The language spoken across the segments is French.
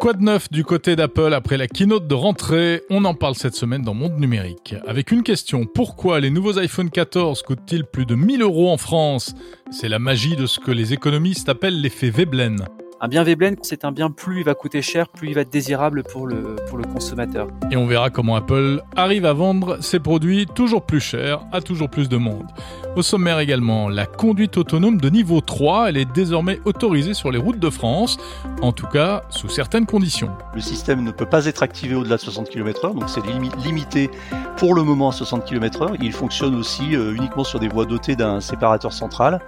Quoi de neuf du côté d'Apple après la keynote de rentrée? On en parle cette semaine dans Monde Numérique. Avec une question, pourquoi les nouveaux iPhone 14 coûtent-ils plus de 1000 euros en France? C'est la magie de ce que les économistes appellent l'effet Veblen. Un bien Veblen, c'est un bien plus il va coûter cher, plus il va être désirable pour le, pour le consommateur. Et on verra comment Apple arrive à vendre ses produits toujours plus chers à toujours plus de monde. Au sommaire également, la conduite autonome de niveau 3, elle est désormais autorisée sur les routes de France, en tout cas sous certaines conditions. Le système ne peut pas être activé au-delà de 60 km/h, donc c'est limité pour le moment à 60 km/h. Il fonctionne aussi euh, uniquement sur des voies dotées d'un séparateur central.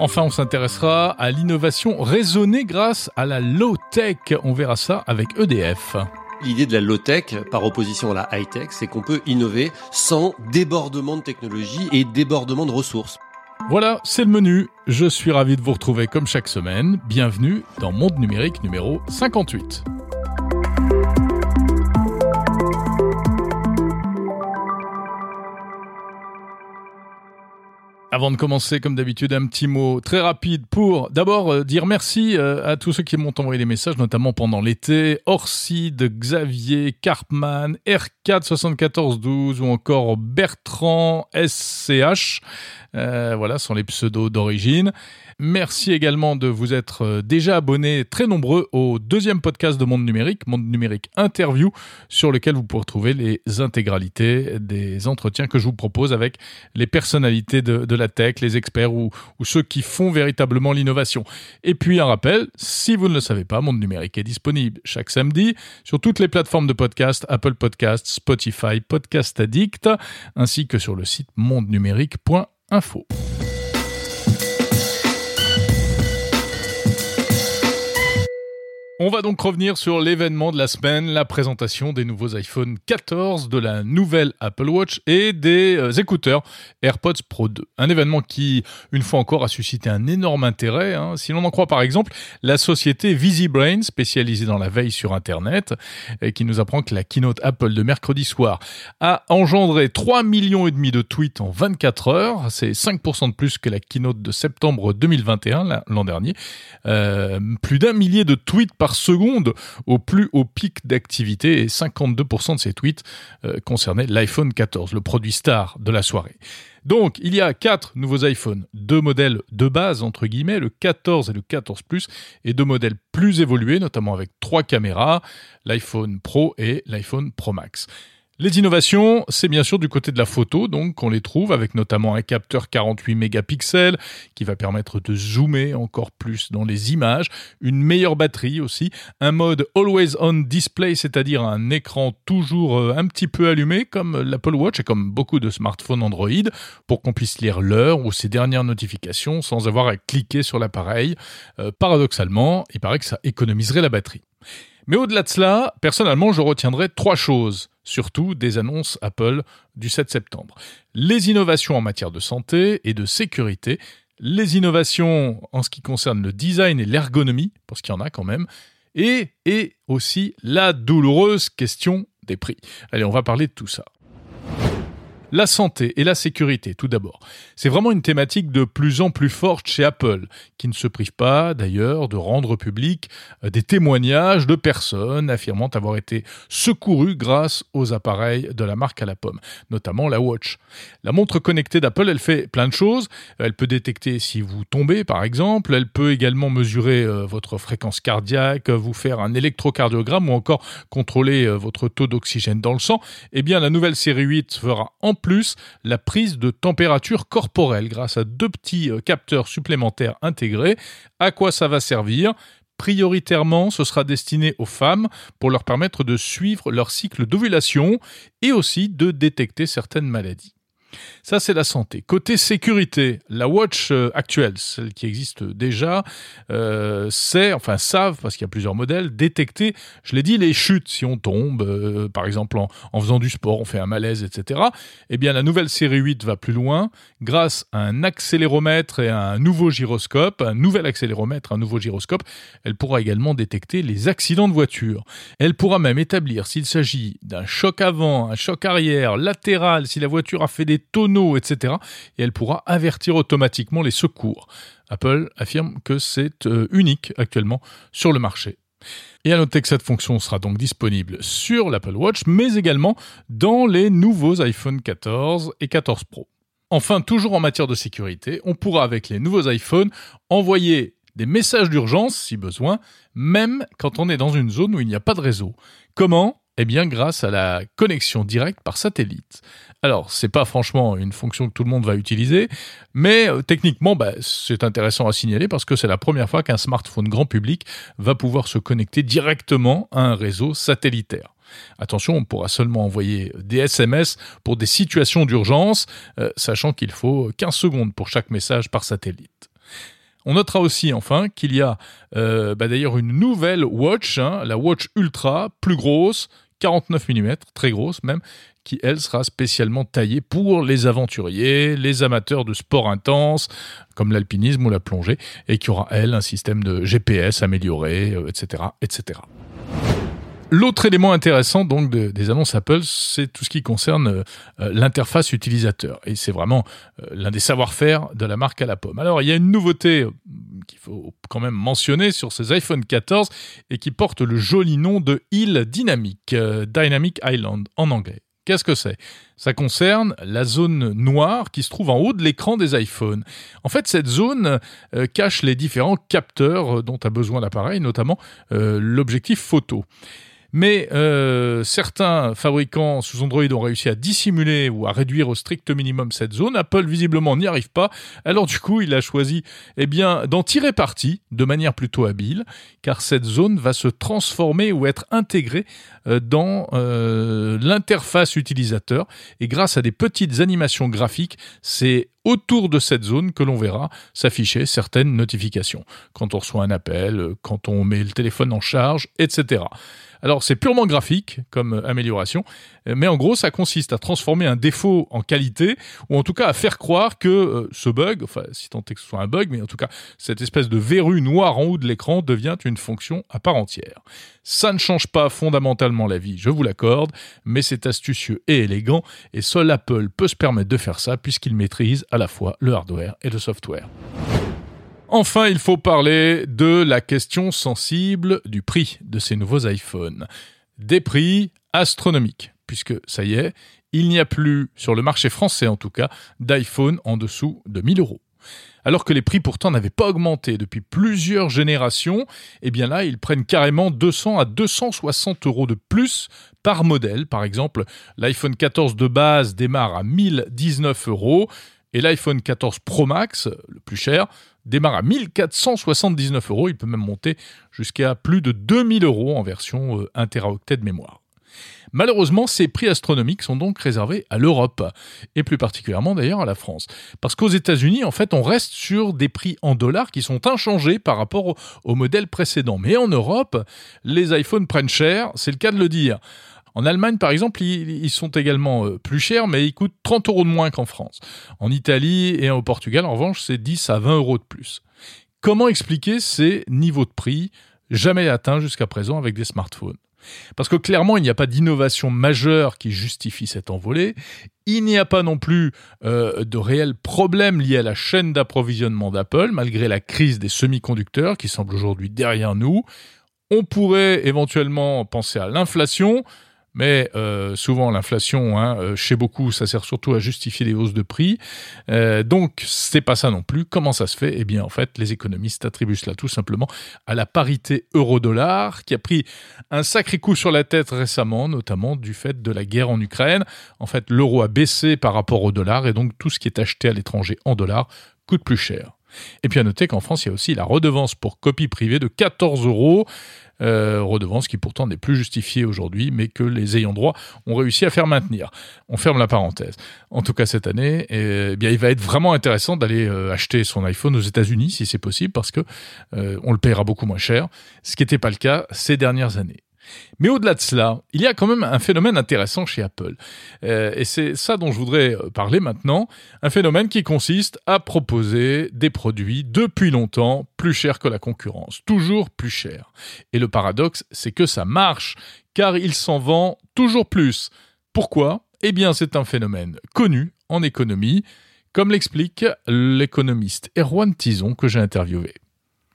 Enfin, on s'intéressera à l'innovation raisonnée grâce à la low-tech. On verra ça avec EDF. L'idée de la low-tech, par opposition à la high-tech, c'est qu'on peut innover sans débordement de technologie et débordement de ressources. Voilà, c'est le menu. Je suis ravi de vous retrouver comme chaque semaine. Bienvenue dans Monde Numérique numéro 58. Avant de commencer, comme d'habitude, un petit mot très rapide pour d'abord euh, dire merci euh, à tous ceux qui m'ont envoyé des messages, notamment pendant l'été. Orside, Xavier, Carpman, R47412 ou encore Bertrand SCH. Euh, voilà, sont les pseudos d'origine. Merci également de vous être euh, déjà abonnés très nombreux au deuxième podcast de Monde Numérique, Monde Numérique Interview, sur lequel vous pourrez trouver les intégralités des entretiens que je vous propose avec les personnalités de, la tech, les experts ou, ou ceux qui font véritablement l'innovation. Et puis un rappel, si vous ne le savez pas, Monde Numérique est disponible chaque samedi sur toutes les plateformes de podcast, Apple Podcasts, Spotify, Podcast Addict, ainsi que sur le site mondenumérique.com On va donc revenir sur l'événement de la semaine, la présentation des nouveaux iPhone 14, de la nouvelle Apple Watch et des euh, écouteurs AirPods Pro 2. Un événement qui, une fois encore, a suscité un énorme intérêt. Hein. Si l'on en croit par exemple la société VisiBrain, spécialisée dans la veille sur Internet, et qui nous apprend que la keynote Apple de mercredi soir a engendré 3 millions et demi de tweets en 24 heures. C'est 5% de plus que la keynote de septembre 2021, l'an dernier. Euh, plus d'un millier de tweets par seconde au plus haut pic d'activité et 52% de ces tweets euh, concernaient l'iPhone 14, le produit star de la soirée. Donc, il y a quatre nouveaux iPhones, deux modèles de base, entre guillemets, le 14 et le 14 Plus, et deux modèles plus évolués, notamment avec trois caméras, l'iPhone Pro et l'iPhone Pro Max. Les innovations, c'est bien sûr du côté de la photo, donc qu'on les trouve avec notamment un capteur 48 mégapixels qui va permettre de zoomer encore plus dans les images, une meilleure batterie aussi, un mode always on display, c'est-à-dire un écran toujours euh, un petit peu allumé comme l'Apple Watch et comme beaucoup de smartphones Android pour qu'on puisse lire l'heure ou ses dernières notifications sans avoir à cliquer sur l'appareil. Euh, paradoxalement, il paraît que ça économiserait la batterie. Mais au-delà de cela, personnellement, je retiendrai trois choses surtout des annonces Apple du 7 septembre. Les innovations en matière de santé et de sécurité, les innovations en ce qui concerne le design et l'ergonomie, parce qu'il y en a quand même, et, et aussi la douloureuse question des prix. Allez, on va parler de tout ça. La santé et la sécurité, tout d'abord. C'est vraiment une thématique de plus en plus forte chez Apple, qui ne se prive pas d'ailleurs de rendre public euh, des témoignages de personnes affirmant avoir été secourues grâce aux appareils de la marque à la pomme, notamment la Watch. La montre connectée d'Apple, elle fait plein de choses. Elle peut détecter si vous tombez, par exemple. Elle peut également mesurer euh, votre fréquence cardiaque, vous faire un électrocardiogramme ou encore contrôler euh, votre taux d'oxygène dans le sang. Eh bien, la nouvelle série 8 fera en plus la prise de température corporelle grâce à deux petits euh, capteurs supplémentaires intégrés. À quoi ça va servir? Prioritairement, ce sera destiné aux femmes pour leur permettre de suivre leur cycle d'ovulation et aussi de détecter certaines maladies. Ça, c'est la santé. Côté sécurité, la watch euh, actuelle, celle qui existe déjà, euh, sait, enfin savent, parce qu'il y a plusieurs modèles, détecter, je l'ai dit, les chutes. Si on tombe, euh, par exemple en, faisant du sport, on fait un malaise, etc. Eh bien, la nouvelle série 8 va plus loin. Grâce à un accéléromètre et à un nouveau gyroscope, un nouvel accéléromètre, un nouveau gyroscope, elle pourra également détecter les accidents de voiture. Elle pourra même établir s'il s'agit d'un choc avant, un choc arrière, latéral, si la voiture a fait des tonneaux, etc. Et elle pourra avertir automatiquement les secours. Apple affirme que c'est euh, unique actuellement sur le marché. Et à noter que cette fonction sera donc disponible sur l'Apple Watch, mais également dans les nouveaux iPhone 14 et 14 Pro. Enfin, toujours en matière de sécurité, on pourra avec les nouveaux iPhones envoyer des messages d'urgence si besoin, même quand on est dans une zone où il n'y a pas de réseau. Comment? Eh bien grâce à la connexion directe par satellite. Alors, c'est pas franchement une fonction que tout le monde va utiliser, mais euh, techniquement, bah, c'est intéressant à signaler parce que c'est la première fois qu'un smartphone grand public va pouvoir se connecter directement à un réseau satellitaire. Attention, on pourra seulement envoyer des SMS pour des situations d'urgence, euh, sachant qu'il faut 15 secondes pour chaque message par satellite. On notera aussi enfin qu'il y a euh, bah, d'ailleurs une nouvelle watch, hein, la Watch Ultra, plus grosse, 49 mm, très grosse même, qui elle sera spécialement taillée pour les aventuriers, les amateurs de sport intense, comme l'alpinisme ou la plongée, et qui aura elle un système de GPS amélioré, etc., euh, etc. L'autre élément intéressant donc des annonces Apple, c'est tout ce qui concerne euh, l'interface utilisateur. Et c'est vraiment euh, l'un des savoir-faire de la marque à la pomme. Alors, il y a une nouveauté euh, qu'il faut quand même mentionner sur ces iPhone 14 et qui porte le joli nom de île dynamique, Dynamic Island en anglais. Qu'est-ce que c'est? Ça concerne la zone noire qui se trouve en haut de l'écran des iPhones. En fait, cette zone cache les différents capteurs dont a besoin l'appareil, notamment l'objectif photo. Mais euh, certains fabricants sous Android ont réussi à dissimuler ou à réduire au strict minimum cette zone. Apple visiblement n'y arrive pas. Alors du coup, il a choisi eh bien d'en tirer parti de manière plutôt habile, car cette zone va se transformer ou être intégrée euh, dans euh, l'interface utilisateur et grâce à des petites animations graphiques, c'est autour de cette zone que l'on verra s'afficher certaines notifications. Quand on reçoit un appel, quand on met le téléphone en charge, etc. Alors c'est purement graphique comme euh, amélioration, euh, mais en gros ça consiste à transformer un défaut en qualité, ou en tout cas à faire croire que euh, ce bug, enfin si tant est que ce soit un bug, mais en tout cas cette espèce de verrue noire en haut de l'écran devient une fonction à part entière. Ça ne change pas fondamentalement la vie, je vous l'accorde, mais c'est astucieux et élégant, et seul Apple peut se permettre de faire ça puisqu'il maîtrise à la fois le hardware et le software. Enfin, il faut parler de la question sensible du prix de ces nouveaux iPhones. Des prix astronomiques, puisque ça y est, il n'y a plus, sur le marché français en tout cas, d'iPhone en dessous de 1000 euros. Alors que les prix pourtant n'avaient pas augmenté depuis plusieurs générations, eh bien là, ils prennent carrément 200 à 260 euros de plus par modèle. Par exemple, l'iPhone 14 de base démarre à 1019 euros et l'iPhone 14 Pro Max, le plus cher, démarre à 1479 euros. Il peut même monter jusqu'à plus de 2000 euros en version 1 euh, teraoctet de mémoire. Malheureusement, ces prix astronomiques sont donc réservés à l'Europe, et plus particulièrement d'ailleurs à la France. Parce qu'aux États-Unis, en fait, on reste sur des prix en dollars qui sont inchangés par rapport au, au modèle précédent. Mais en Europe, les iPhones prennent cher, c'est le cas de le dire. En Allemagne, par exemple, ils, sont également euh, plus chers, mais ils coûtent 30 euros de moins qu'en France. En Italie et au Portugal, en revanche, c'est 10 à 20 euros de plus. Comment expliquer ces niveaux de prix jamais atteints jusqu'à présent avec des smartphones? Parce que clairement, il n'y a pas d'innovation majeure qui justifie cette envolée. Il n'y a pas non plus euh, de réels problèmes liés à la chaîne d'approvisionnement d'Apple, malgré la crise des semi-conducteurs qui semble aujourd'hui derrière nous. On pourrait éventuellement penser à l'inflation, mais euh, souvent l'inflation, hein, euh, chez beaucoup, ça sert surtout à justifier les hausses de prix. Euh, donc c'est pas ça non plus. Comment ça se fait? Eh bien en fait, les économistes attribuent cela tout simplement à la parité euro-dollar qui a pris un sacré coup sur la tête récemment, notamment du fait de la guerre en Ukraine. En fait, l'euro a baissé par rapport au dollar et donc tout ce qui est acheté à l'étranger en dollars coûte plus cher. Et puis à noter qu'en France, il y a aussi la redevance pour copie privée de 14 euros. Euh, redevance qui pourtant n'est plus justifiée aujourd'hui, mais que les ayants droit ont réussi à faire maintenir. On ferme la parenthèse. En tout cas cette année, eh bien il va être vraiment intéressant d'aller euh, acheter son iPhone aux États-Unis si c'est possible, parce que euh, on le paiera beaucoup moins cher, ce qui n'était pas le cas ces dernières années. Mais au-delà de cela, il y a quand même un phénomène intéressant chez Apple. Euh, et c'est ça dont je voudrais euh, parler maintenant. Un phénomène qui consiste à proposer des produits depuis longtemps plus chers que la concurrence. Toujours plus chers. Et le paradoxe, c'est que ça marche, car il s'en vend toujours plus. Pourquoi? Eh bien, c'est un phénomène connu en économie, comme l'explique l'économiste Erwan Tison que j'ai interviewé.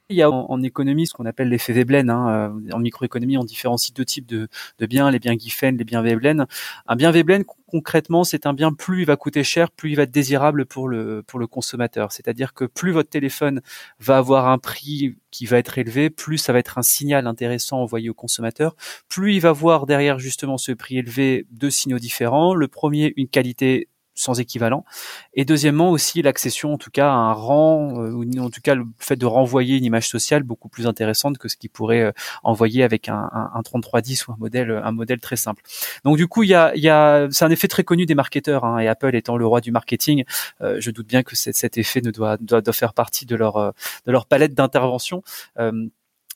Il y a en, économie ce qu'on appelle l'effet Veblen. Hein. En microéconomie, on différencie deux types de, de biens, les biens Giffen, les biens Veblen. Un bien Veblen, concrètement, c'est un bien plus il va coûter cher, plus il va être désirable pour le pour le consommateur. C'est-à-dire que plus votre téléphone va avoir un prix qui va être élevé, plus ça va être un signal intéressant envoyé au consommateur. Plus il va voir derrière justement ce prix élevé deux signaux différents. Le premier, une qualité sans équivalent. Et deuxièmement aussi l'accession, en tout cas, à un rang, euh, ou en tout cas le fait de renvoyer une image sociale beaucoup plus intéressante que ce qu'il pourrait euh, envoyer avec un, un, un 3310 ou un modèle, un modèle très simple. Donc du coup, il y a, y a, c'est un effet très connu des marketeurs, hein, et Apple étant le roi du marketing, euh, je doute bien que cet effet ne doit, doit, doit faire partie de leur, de leur palette d'intervention.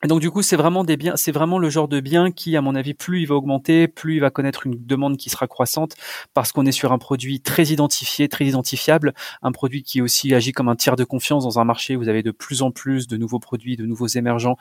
Donc du coup, c'est vraiment des biens, c'est vraiment le genre de bien qui, à mon avis, plus il va augmenter, plus il va connaître une demande qui sera croissante, parce qu'on est sur un produit très identifié, très identifiable, un produit qui aussi agit comme un tiers de confiance dans un marché. Où vous avez de plus en plus de nouveaux produits, de nouveaux émergents,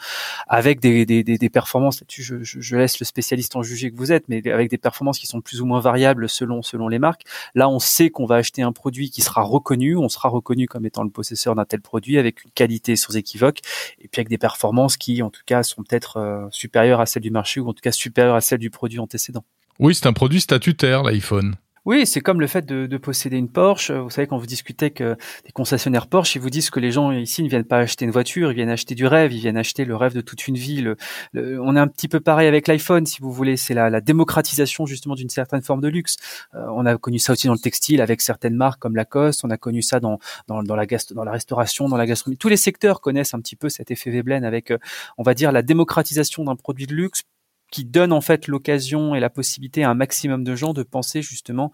avec des, des, des, des performances. Là-dessus, je, je, je, laisse le spécialiste en juger que vous êtes, mais avec des performances qui sont plus ou moins variables selon selon les marques. Là, on sait qu'on va acheter un produit qui sera reconnu, on sera reconnu comme étant le possesseur d'un tel produit, avec une qualité sans équivoque, et puis avec des performances qui en tout cas, sont peut-être euh, supérieures à celles du marché ou en tout cas supérieures à celles du produit antécédent. Oui, c'est un produit statutaire, l'iPhone. Oui, c'est comme le fait de, de, posséder une Porsche. Vous savez, quand vous discutez que des concessionnaires Porsche, ils vous disent que les gens ici ne viennent pas acheter une voiture, ils viennent acheter du rêve, ils viennent acheter le rêve de toute une vie. on est un petit peu pareil avec l'iPhone, si vous voulez. C'est la, la, démocratisation justement d'une certaine forme de luxe. Euh, on a connu ça aussi dans le textile avec certaines marques comme Lacoste. On a connu ça dans, dans, dans la, dans la restauration, dans la gastronomie. Tous les secteurs connaissent un petit peu cet effet Veblen avec, euh, on va dire, la démocratisation d'un produit de luxe qui donne en fait l'occasion et la possibilité à un maximum de gens de penser justement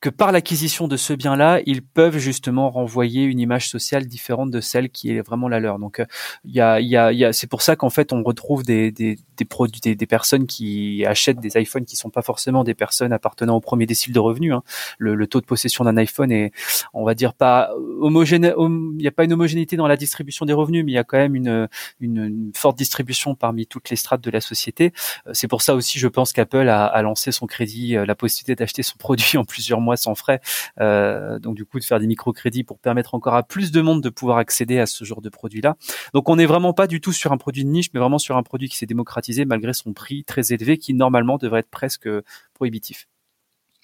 que par l'acquisition de ce bien-là, ils peuvent justement renvoyer une image sociale différente de celle qui est vraiment la leur. Donc, il y a, y a, y a c'est pour ça qu'en fait, on retrouve des, des, des produits, des, personnes qui achètent des iPhones qui sont pas forcément des personnes appartenant au premier décile de revenus. Hein. Le, le, taux de possession d'un iPhone est, on va dire, pas homogène. Il n'y a pas une homogénéité dans la distribution des revenus, mais il y a quand même une, une, une, forte distribution parmi toutes les strates de la société. C'est pour ça aussi, je pense qu'Apple a, a lancé son crédit, la possibilité d'acheter son produit en plusieurs mois sans frais. Euh, donc du coup de faire des microcrédits pour permettre encore à plus de monde de pouvoir accéder à ce genre de produit-là. Donc on n'est vraiment pas du tout sur un produit de niche, mais vraiment sur un produit qui s'est démocratisé malgré son prix très élevé, qui normalement devrait être presque prohibitif.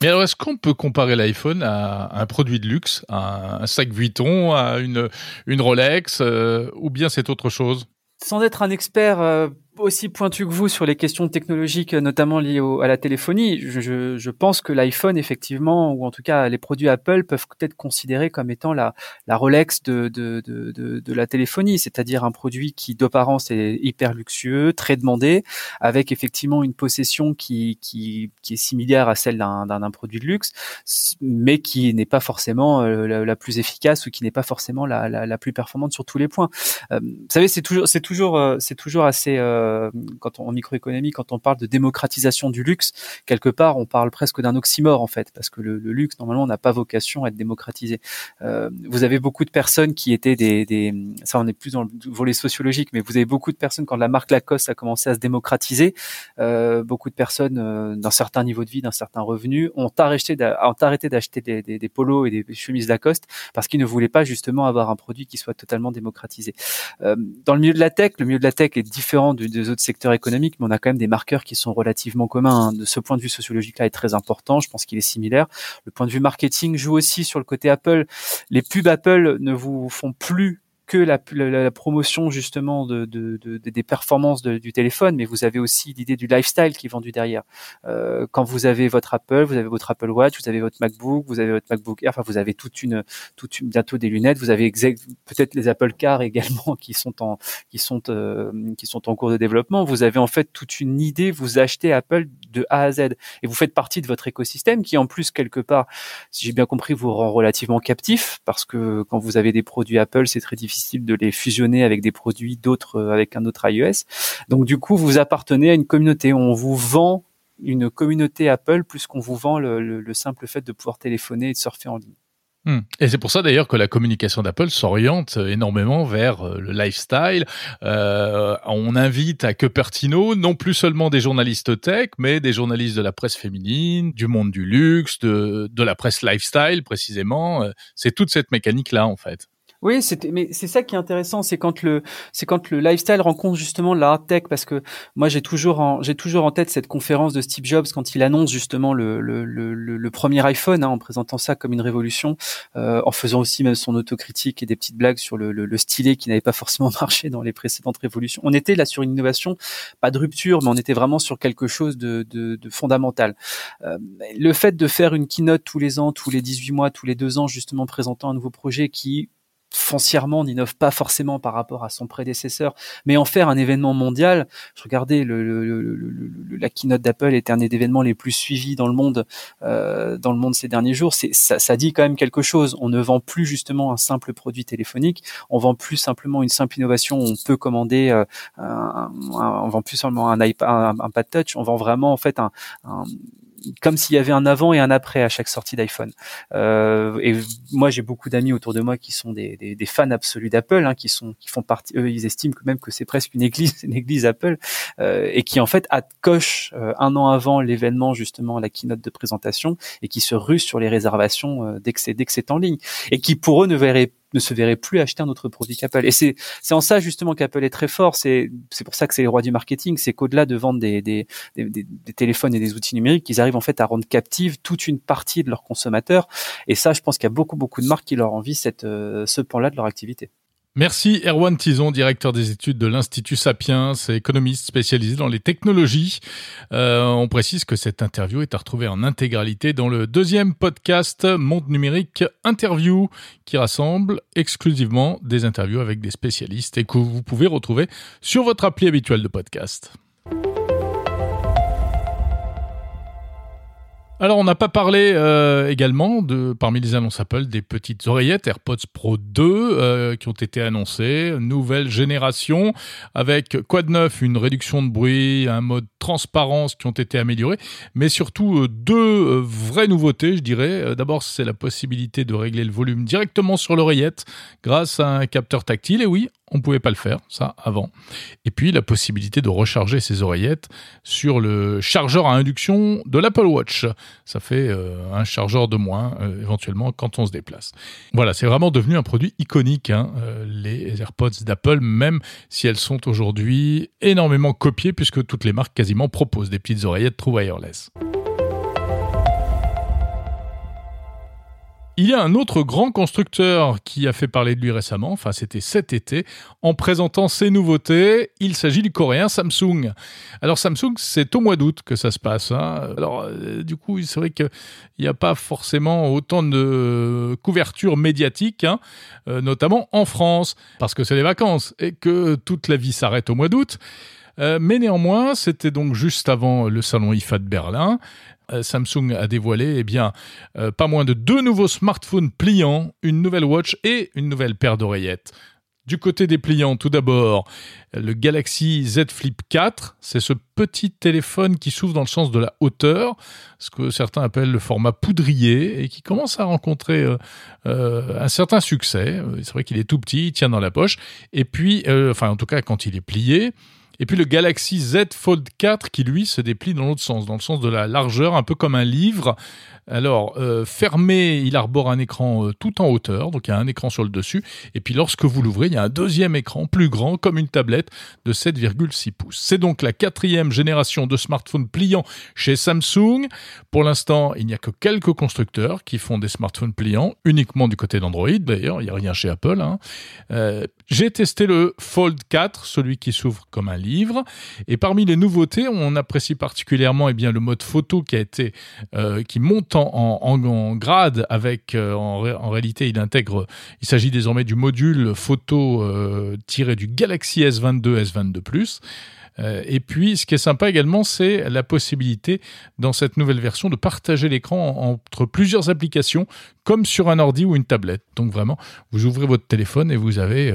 Mais alors, est-ce qu'on peut comparer l'iPhone à un produit de luxe, à un sac Vuitton, à une, une Rolex, euh, ou bien c'est autre chose? Sans être un expert euh, aussi pointu que vous sur les questions technologiques, notamment liées à la téléphonie. Je, je, je pense que l'iPhone, effectivement, ou en tout cas les produits Apple, peuvent être considérés comme étant la, la Rolex de, de, de, de, la téléphonie, c'est-à-dire un produit qui d'apparence est hyper luxueux, très demandé, avec effectivement une possession qui, qui, qui est similaire à celle d'un produit de luxe, mais qui n'est pas forcément euh, la, plus efficace ou qui n'est pas forcément la, la, plus performante sur tous les points. Euh, vous savez, c'est toujours, toujours, euh, toujours assez quand on, en microéconomie, quand on parle de démocratisation du luxe, quelque part, on parle presque d'un oxymore en fait, parce que le, luxe normalement n'a pas vocation à être démocratisé. Euh, vous avez beaucoup de personnes qui étaient des, ça on est plus dans le volet sociologique, mais vous avez beaucoup de personnes quand la marque Lacoste a commencé à se démocratiser, euh, beaucoup de personnes euh, d'un certain niveau de vie, d'un certain revenu, ont arrêté, d'acheter des, polos et des chemises Lacoste parce qu'ils ne voulaient pas justement avoir un produit qui soit totalement démocratisé. Euh, dans le milieu de la tech, le milieu de la tech est différent du, des autres secteurs économiques, mais on a quand même des marqueurs qui sont relativement communs. Hein. De ce point de vue sociologique-là est très important. Je pense qu'il est similaire. Le point de vue marketing joue aussi sur le côté Apple. Les pubs Apple ne vous font plus que la, la, promotion justement de, de, de, des performances du téléphone, mais vous avez aussi l'idée du lifestyle qui est vendu derrière. Euh, quand vous avez votre Apple, vous avez votre Apple Watch, vous avez votre MacBook, vous avez votre MacBook Air, enfin vous avez toute une, toute une, bientôt des lunettes, vous avez peut-être les Apple Car également qui sont en, qui sont, euh, qui sont en cours de développement. Vous avez en fait toute une idée. Vous achetez Apple de A à Z et vous faites partie de votre écosystème qui en plus quelque part, si j'ai bien compris, vous rend relativement captif parce que quand vous avez des produits Apple, c'est très difficile de les fusionner avec des produits d'autres, euh, avec un autre iOS. Donc du coup, vous appartenez à une communauté. On vous vend une communauté Apple plus qu'on vous vend le, le, simple fait de pouvoir téléphoner et de surfer en ligne. Hmm. Et c'est pour ça d'ailleurs que la communication d'Apple s'oriente énormément vers euh, le lifestyle. Euh, on invite à Cupertino non plus seulement des journalistes tech, mais des journalistes de la presse féminine, du monde du luxe, de, de la presse lifestyle précisément. C'est toute cette mécanique-là en fait. Oui, c'était, mais c'est ça qui est intéressant, c'est quand le, c'est quand le lifestyle rencontre justement la hard tech, parce que moi j'ai toujours en, j'ai toujours en tête cette conférence de Steve Jobs quand il annonce justement le, le, le, le premier iPhone, hein, en présentant ça comme une révolution, euh, en faisant aussi même son autocritique et des petites blagues sur le, le, le stylet qui n'avait pas forcément marché dans les précédentes révolutions. On était là sur une innovation, pas de rupture, mais on était vraiment sur quelque chose de, de, de fondamental. Euh, le fait de faire une keynote tous les ans, tous les 18 mois, tous les deux ans, justement présentant un nouveau projet qui foncièrement n'innove pas forcément par rapport à son prédécesseur, mais en faire un événement mondial. Je regardais le, le, la keynote d'Apple était un des événements les plus suivis dans le monde euh, dans le monde ces derniers jours. C'est ça, ça, dit quand même quelque chose. On ne vend plus justement un simple produit téléphonique, on vend plus simplement une simple innovation. On peut commander, euh, un, on vend plus seulement un iPad, un, un, pad touch. On vend vraiment en fait un, un comme s'il y avait un avant et un après à chaque sortie d'iPhone. Euh, et moi, j'ai beaucoup d'amis autour de moi qui sont des, des, des fans absolus d'Apple, hein, qui sont qui font partie. Eux, ils estiment même que c'est presque une église, une église Apple, euh, et qui en fait coche euh, un an avant l'événement justement la keynote de présentation et qui se rue sur les réservations euh, dès que c'est dès que c'est en ligne et qui pour eux ne verraient ne se verrait plus acheter un autre produit qu'Apple. Et c'est en ça justement qu'Apple est très fort. C'est c'est pour ça que c'est les rois du marketing. C'est qu'au-delà de vendre des des, des, des, téléphones et des outils numériques, ils arrivent en fait à rendre captive toute une partie de leurs consommateurs. Et ça, je pense qu'il y a beaucoup beaucoup de marques qui leur envient cette euh, ce pan-là de leur activité. Merci Erwan Tison, directeur des études de l'Institut Sapiens, économiste spécialisé dans les technologies. Euh, on précise que cette interview est à retrouver en intégralité dans le deuxième podcast Monde Numérique Interview, qui rassemble exclusivement des interviews avec des spécialistes et que vous pouvez retrouver sur votre appli habituelle de podcast. Alors, on n'a pas parlé euh, également de, parmi les annonces Apple, des petites oreillettes AirPods Pro 2 euh, qui ont été annoncées, nouvelle génération avec quoi de neuf, une réduction de bruit, un mode transparence qui ont été améliorés, mais surtout euh, deux vraies nouveautés, je dirais. D'abord, c'est la possibilité de régler le volume directement sur l'oreillette grâce à un capteur tactile. Et oui, on ne pouvait pas le faire, ça, avant. Et puis, la possibilité de recharger ses oreillettes sur le chargeur à induction de l'Apple Watch. Ça fait euh, un chargeur de moins, euh, éventuellement, quand on se déplace. Voilà, c'est vraiment devenu un produit iconique, hein, euh, les AirPods d'Apple, même si elles sont aujourd'hui énormément copiées, puisque toutes les marques quasiment proposent des petites oreillettes True Wireless. Il y a un autre grand constructeur qui a fait parler de lui récemment, enfin c'était cet été, en présentant ses nouveautés. Il s'agit du coréen Samsung. Alors Samsung, c'est au mois d'août que ça se passe. Hein. Alors euh, du coup, c'est vrai qu'il n'y a pas forcément autant de couverture médiatique, hein, euh, notamment en France, parce que c'est les vacances et que toute la vie s'arrête au mois d'août. Euh, mais néanmoins, c'était donc juste avant le salon IFA de Berlin. Euh, Samsung a dévoilé eh bien, euh, pas moins de deux nouveaux smartphones pliants, une nouvelle watch et une nouvelle paire d'oreillettes. Du côté des pliants, tout d'abord, le Galaxy Z Flip 4, c'est ce petit téléphone qui s'ouvre dans le sens de la hauteur, ce que certains appellent le format poudrier, et qui commence à rencontrer euh, un certain succès. C'est vrai qu'il est tout petit, il tient dans la poche, et puis, enfin en tout cas quand il est plié, et puis le Galaxy Z Fold 4 qui lui se déplie dans l'autre sens, dans le sens de la largeur, un peu comme un livre. Alors, euh, fermé, il arbore un écran euh, tout en hauteur, donc il y a un écran sur le dessus. Et puis lorsque vous l'ouvrez, il y a un deuxième écran plus grand, comme une tablette, de 7,6 pouces. C'est donc la quatrième génération de smartphones pliants chez Samsung. Pour l'instant, il n'y a que quelques constructeurs qui font des smartphones pliants, uniquement du côté d'Android d'ailleurs, il n'y a rien chez Apple. Hein. Euh, j'ai testé le Fold 4, celui qui s'ouvre comme un livre. Et parmi les nouveautés, on apprécie particulièrement eh bien, le mode photo qui a été, qui monte en, grade avec, euh, en, réalité, il intègre, il s'agit désormais du module photo euh, tiré du Galaxy S22, S22 Plus. et puis, ce qui est sympa également, c'est la possibilité dans cette nouvelle version de partager l'écran entre plusieurs applications, comme sur un ordi ou une tablette. Donc vraiment, vous ouvrez votre téléphone et vous avez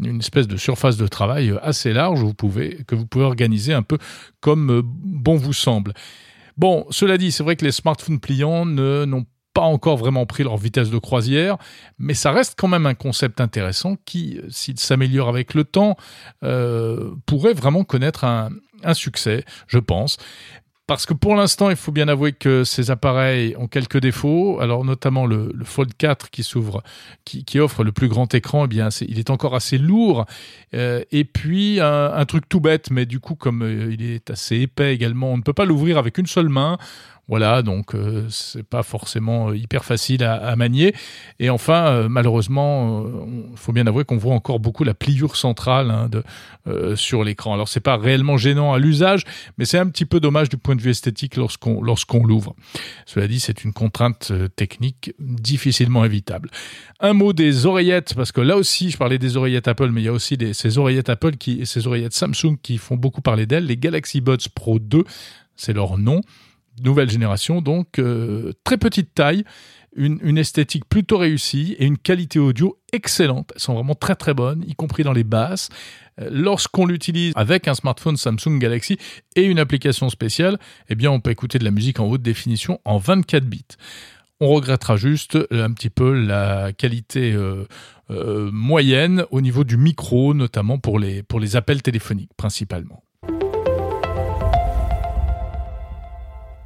une espèce de surface de travail assez large vous pouvez, que vous pouvez organiser un peu comme euh, bon vous semble. Bon, cela dit, c'est vrai que les smartphones pliants n'ont pas encore vraiment pris leur vitesse de croisière, mais ça reste quand même un concept intéressant qui, s'il s'améliore avec le temps, euh, pourrait vraiment connaître un succès, je pense. Parce que pour l'instant, il faut bien avouer que ces appareils ont quelques défauts. Alors notamment le, Fold 4 qui s'ouvre, qui, offre le plus grand écran, eh bien il est encore assez lourd. Euh, et puis un, truc tout bête, mais du coup comme euh, il est assez épais également, on ne peut pas l'ouvrir avec une seule main. Voilà, donc euh, c'est pas forcément euh, hyper facile à, manier. Et enfin, euh, malheureusement, il faut bien avouer qu'on voit encore beaucoup la pliure centrale hein, sur l'écran. Alors c'est pas réellement gênant à l'usage, mais c'est un petit peu dommage du point de vue esthétique lorsqu'on l'ouvre. Cela dit, c'est une contrainte technique difficilement évitable. Un mot des oreillettes, parce que là aussi, je parlais des oreillettes Apple, mais il y a aussi ces oreillettes Apple et ces oreillettes Samsung qui font beaucoup parler d'elles. Les Galaxy Buds Pro 2, c'est leur nom nouvelle génération, donc euh, très petite taille, une, esthétique plutôt réussie et une qualité audio excellente. Elles sont vraiment très très bonnes, y compris dans les basses. Euh, lorsqu'on l'utilise avec un smartphone Samsung Galaxy et une application spéciale, eh bien on peut écouter de la musique en haute définition en 24 bits. On regrettera juste un petit peu la qualité euh, moyenne au niveau du micro, notamment pour les, pour les appels téléphoniques principalement.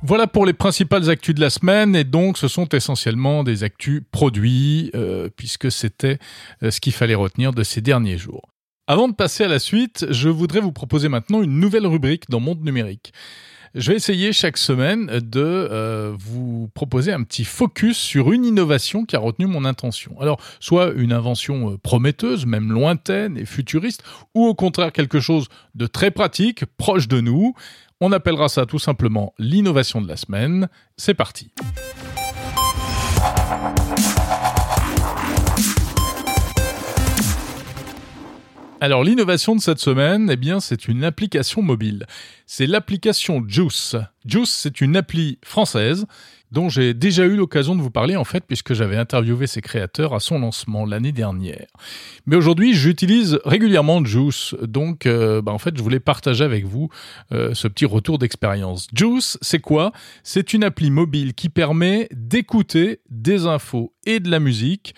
Voilà pour les principales actus de la semaine et donc ce sont essentiellement des actus produits euh, puisque c'était euh, ce qu'il fallait retenir de ces derniers jours. Avant de passer à la suite, je voudrais vous proposer maintenant une nouvelle rubrique dans Monde Numérique. Je vais essayer chaque semaine de euh, vous proposer un petit focus sur une innovation qui a retenu mon attention. Alors, soit une invention prometteuse, même lointaine et futuriste, ou au contraire quelque chose de très pratique, proche de nous. On appellera ça tout simplement l'innovation de la semaine. C'est parti. Alors l'innovation de cette semaine, eh bien c'est une application mobile. C'est l'application Juice. Juice, c'est une appli française dont j'ai déjà eu l'occasion de vous parler en fait puisque j'avais interviewé ses créateurs à son lancement l'année dernière. Mais aujourd'hui, j'utilise régulièrement Juice, donc euh, bah, en fait, je voulais partager avec vous euh, ce petit retour d'expérience. Juice, c'est quoi? C'est une appli mobile qui permet d'écouter des infos et de la musique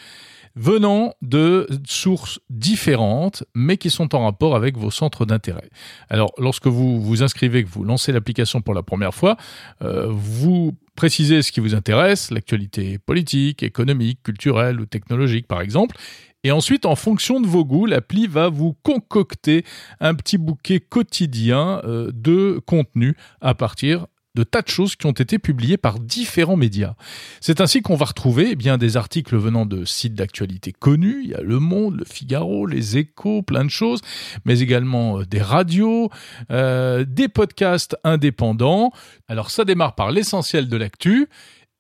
venant de sources différentes, mais qui sont en rapport avec vos centres d'intérêt. Alors, lorsque vous vous inscrivez, que vous lancez l'application pour la première fois, euh, vous précisez ce qui vous intéresse, l'actualité politique, économique, culturelle ou technologique par exemple, et ensuite, en fonction de vos goûts, l'appli va vous concocter un petit bouquet quotidien euh, de contenu à partir de tas de choses qui ont été publiées par différents médias. C'est ainsi qu'on va retrouver eh bien des articles venant de sites d'actualité connus, il y a Le Monde, Le Figaro, Les Échos, plein de choses, mais également euh, des radios, euh, des podcasts indépendants. Alors ça démarre par l'essentiel de l'actu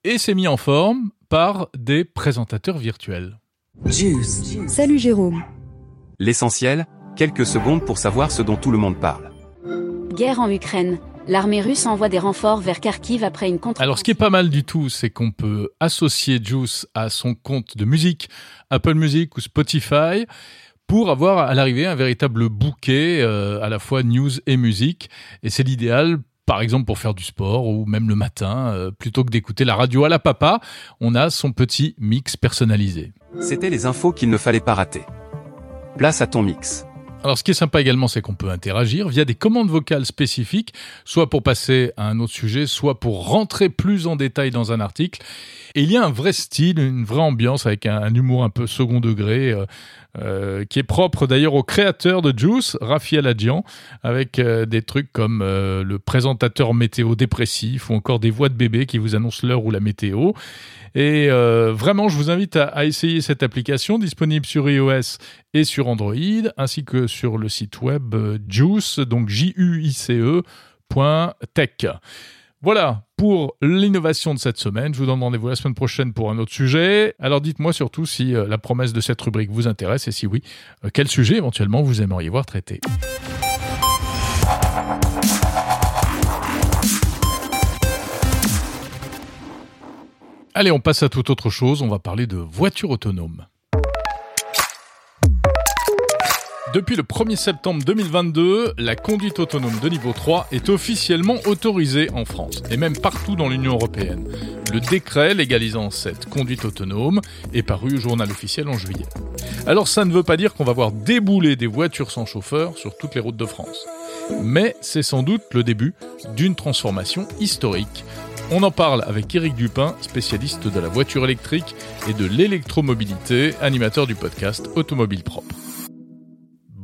et c'est mis en forme par des présentateurs virtuels. Salut Jérôme. L'essentiel, quelques secondes pour savoir ce dont tout le monde parle. Guerre en Ukraine. L'armée russe envoie des renforts vers Kharkiv après une contre. Alors, ce qui est pas mal du tout, c'est qu'on peut associer Juice à son compte de musique, Apple Music ou Spotify, pour avoir à l'arrivée un véritable bouquet euh, à la fois news et musique. Et c'est l'idéal par exemple pour faire du sport ou même le matin, euh, plutôt que d'écouter la radio à la papa, on a son petit mix personnalisé. C'était les infos qu'il ne fallait pas rater. Place à ton mix. Alors, ce qui est sympa également, c'est qu'on peut interagir via des commandes vocales spécifiques, soit pour passer à un autre sujet, soit pour rentrer plus en détail dans un article. Et il y a un vrai style, une vraie ambiance avec un, humour un peu second degré, euh, euh, qui est propre d'ailleurs au créateur de Juice, Raphaël Adjian, avec euh, des trucs comme le présentateur météo dépressif ou encore des voix de bébé qui vous annoncent l'heure ou la météo. Et vraiment, je vous invite à, à, essayer cette application disponible sur iOS et sur Android, ainsi que sur le site web Juice, donc J-U-I-C-E. Tech. Voilà pour l'innovation de cette semaine. Je vous donne rendez-vous la semaine prochaine pour un autre sujet. Alors dites-moi surtout si euh, la promesse de cette rubrique vous intéresse et si oui, euh, quel sujet éventuellement vous aimeriez voir traité. Allez, on passe à toute autre chose. On va parler de voitures autonomes. Depuis le 1er septembre 2022, la conduite autonome de niveau 3 est officiellement autorisée en France et même partout dans l'Union européenne. Le décret légalisant cette conduite autonome est paru au journal officiel en juillet. Alors ça ne veut pas dire qu'on va voir débouler des voitures sans chauffeur sur toutes les routes de France. mais c'est sans doute le début d'une transformation historique. On en parle avec Eric Dupin, spécialiste de la voiture électrique et de l'électromobilité, animateur du podcast Automobile Propre.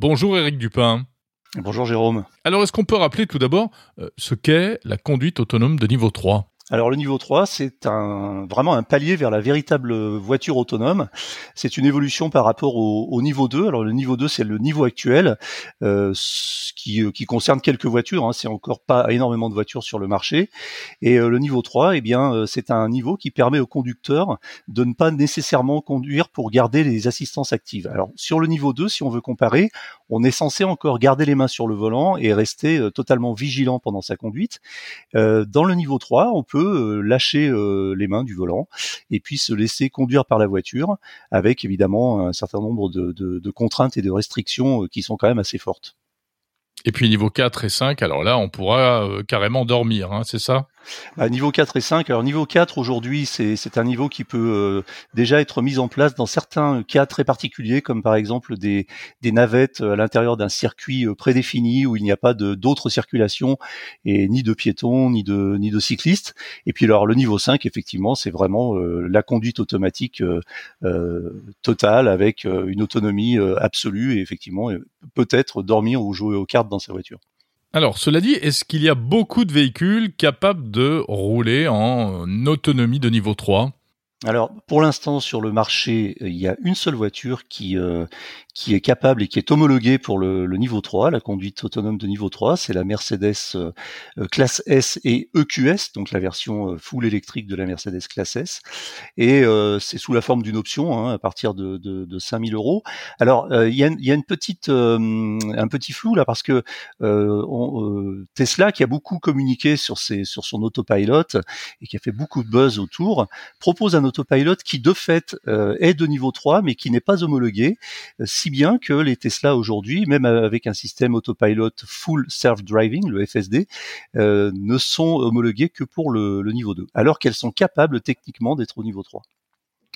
Bonjour Eric Dupin. Bonjour Jérôme. Alors est-ce qu'on peut rappeler tout d'abord euh, ce qu'est la conduite autonome de niveau 3 alors le niveau 3, c'est un, vraiment un palier vers la véritable voiture autonome. C'est une évolution par rapport au, niveau 2. Alors le niveau 2, c'est le niveau actuel euh, qui, qui, concerne quelques voitures. Hein. C'est encore pas énormément de voitures sur le marché. Et euh, le niveau 3, eh bien, euh, c'est un niveau qui permet aux conducteurs de ne pas nécessairement conduire pour garder les assistances actives. Alors sur le niveau 2, si on veut comparer, on est censé encore garder les mains sur le volant et rester euh, totalement vigilant pendant sa conduite. dans le niveau 3, on peut euh, lâcher euh, les mains du volant et puis se laisser conduire par la voiture avec évidemment un certain nombre de contraintes et de restrictions euh, qui sont quand même assez fortes. Et puis niveau 4 et 5, alors là, on pourra carrément dormir, hein, c'est ça? Bah, Niveau 4 et 5, alors niveau 4 aujourd'hui, c'est un niveau qui peut euh, déjà être mis en place dans certains cas très particuliers, comme par exemple des, navettes à l'intérieur d'un circuit euh, prédéfini où il n'y a pas d'autres circulations et ni de piétons, ni de, ni de cyclistes. Et puis alors le niveau 5, effectivement, c'est vraiment la conduite automatique totale avec une autonomie absolue et effectivement peut-être dormir ou jouer aux cartes dans sa voiture. Alors, cela dit, est-ce qu'il y a beaucoup de véhicules capables de rouler en autonomie de niveau 3 alors, pour l'instant, sur le marché, il y a une seule voiture qui, euh, qui est capable et qui est homologuée pour le, niveau 3, la conduite autonome de niveau 3, c'est la Mercedes euh, euh, classe S et EQS, donc la version euh, full électrique de la Mercedes classe S. Et c'est sous la forme d'une option hein, à partir de, de, de 5000 euros. Alors, il y, a, une petite, un petit flou là parce que Tesla, qui a beaucoup communiqué sur, ses, sur son autopilot et qui a fait beaucoup de buzz autour, propose un autopilot qui de fait est de niveau 3 mais qui n'est pas homologué si bien que les Tesla aujourd'hui, même avec un système autopilot full self-driving, le FSD, euh, ne sont homologués que pour le niveau 2, alors qu'elles sont capables techniquement d'être au niveau 3.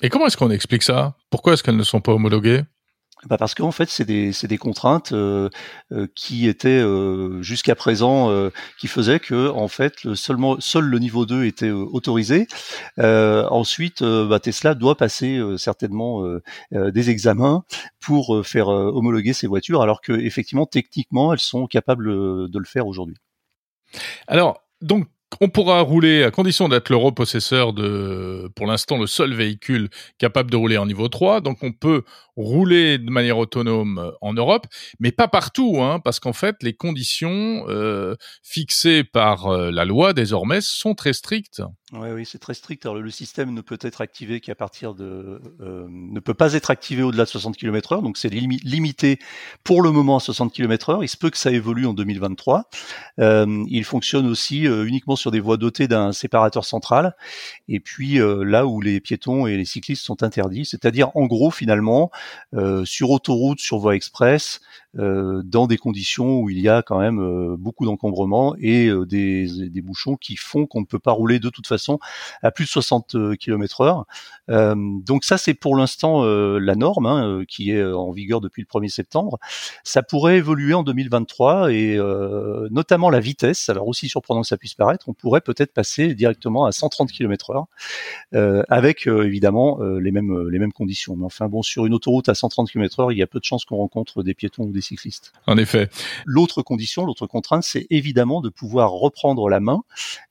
Et comment est-ce qu'on explique ça? Pourquoi est-ce qu'elles ne sont pas homologuées? Bah parce qu'en fait, c'est des, des contraintes euh, euh, qui étaient euh, jusqu'à présent, qui faisaient que en fait, seulement seul le niveau 2 était autorisé. ensuite, bah, Tesla doit passer certainement des examens pour faire homologuer ses voitures, alors que effectivement, techniquement, elles sont capables de le faire aujourd'hui. Alors, donc on pourra rouler à condition d'être le repossesseur de, pour l'instant, le seul véhicule capable de rouler en niveau 3. Donc, on peut rouler de manière autonome en Europe, mais pas partout, hein, parce qu'en fait, les conditions euh, fixées par euh, la loi désormais sont très strictes. Oui, oui, c'est très strict. Alors, le système ne peut être activé qu'à partir de, euh, ne peut pas être activé au-delà de 60 km/h, donc c'est limité pour le moment à 60 km/h. Il se peut que ça évolue en 2023. il fonctionne aussi uniquement sur des voies dotées d'un séparateur central, et puis là où les piétons et les cyclistes sont interdits, c'est-à-dire en gros finalement euh, sur autoroute, sur voie express, euh, dans des conditions où il y a quand même euh, beaucoup d'encombrement et des, des, bouchons qui font qu'on ne peut pas rouler de toute façon à plus de 60 km/h. donc ça, c'est pour l'instant la norme hein, qui est en vigueur depuis le 1er septembre. Ça pourrait évoluer en 2023 et notamment la vitesse. Alors aussi surprenant que ça puisse paraître, on pourrait peut-être passer directement à 130 km/h avec évidemment les mêmes les mêmes conditions. Mais enfin bon, sur une autoroute à 130 km/h, il y a peu de chances qu'on rencontre des piétons ou des cyclistes. En effet. L'autre condition, l'autre contrainte, c'est évidemment de pouvoir reprendre la main